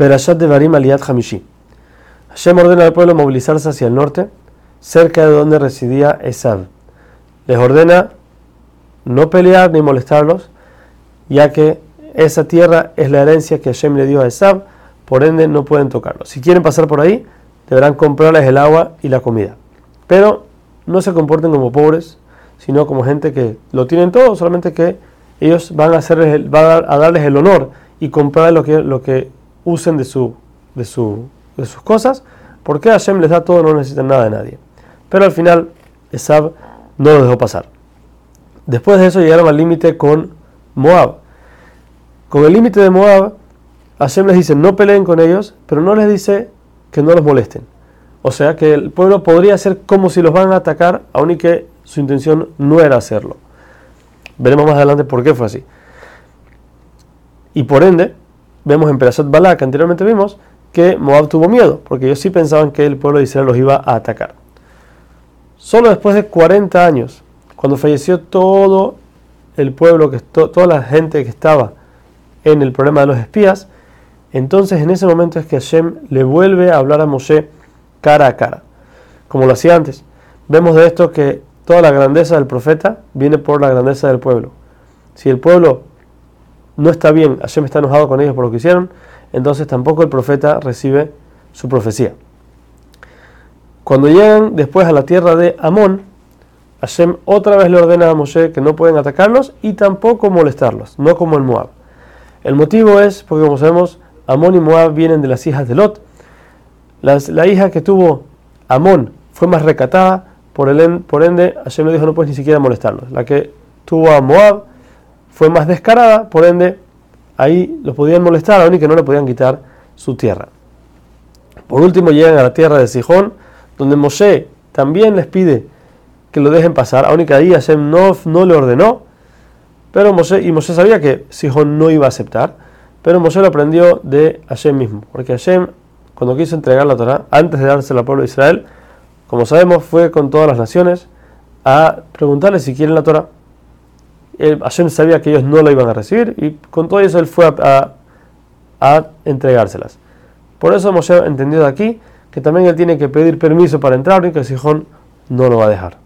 Perashat de Aliyat Hamishi. Hashem ordena al pueblo movilizarse hacia el norte, cerca de donde residía Esab. Les ordena no pelear ni molestarlos, ya que esa tierra es la herencia que Hashem le dio a Esab, por ende no pueden tocarlo. Si quieren pasar por ahí, deberán comprarles el agua y la comida. Pero no se comporten como pobres, sino como gente que lo tienen todo, solamente que ellos van a, a darles el honor y comprar lo que, lo que usen de, su, de, su, de sus cosas, porque Hashem les da todo, no necesitan nada de nadie. Pero al final, Esab no lo dejó pasar. Después de eso llegaron al límite con Moab. Con el límite de Moab, Hashem les dice no peleen con ellos, pero no les dice que no los molesten. O sea que el pueblo podría hacer como si los van a atacar, aun y que su intención no era hacerlo. Veremos más adelante por qué fue así. Y por ende, vemos en Perashat Balak, que anteriormente vimos, que Moab tuvo miedo, porque ellos sí pensaban que el pueblo de Israel los iba a atacar. Solo después de 40 años, cuando falleció todo el pueblo, que toda la gente que estaba en el problema de los espías, entonces en ese momento es que Hashem le vuelve a hablar a Moshe cara a cara, como lo hacía antes. Vemos de esto que toda la grandeza del profeta viene por la grandeza del pueblo. Si el pueblo no está bien, Hashem está enojado con ellos por lo que hicieron, entonces tampoco el profeta recibe su profecía. Cuando llegan después a la tierra de Amón, Hashem otra vez le ordena a Moshe que no pueden atacarlos y tampoco molestarlos, no como el Moab. El motivo es porque, como sabemos, Amón y Moab vienen de las hijas de Lot. la hija que tuvo Amón fue más recatada, por, el, por ende, Hashem le dijo no puedes ni siquiera molestarlos. La que tuvo a Moab fue más descarada, por ende, ahí los podían molestar, aún y que no le podían quitar su tierra. Por último, llegan a la tierra de Sijón, donde Moshe también les pide que lo dejen pasar, aún y que ahí Hashem no, no le ordenó, pero Moshe, y Moshe sabía que Sijón no iba a aceptar, pero Moshe lo aprendió de Hashem mismo, porque Hashem, cuando quiso entregar la Torah, antes de dársela al pueblo de Israel, como sabemos, fue con todas las naciones a preguntarle si quieren la Torah. Hashem sabía que ellos no la iban a recibir y con todo eso él fue a, entregárselas. Por eso hemos entendido aquí que también él tiene que pedir permiso para entrar y que Sijón no lo va a dejar.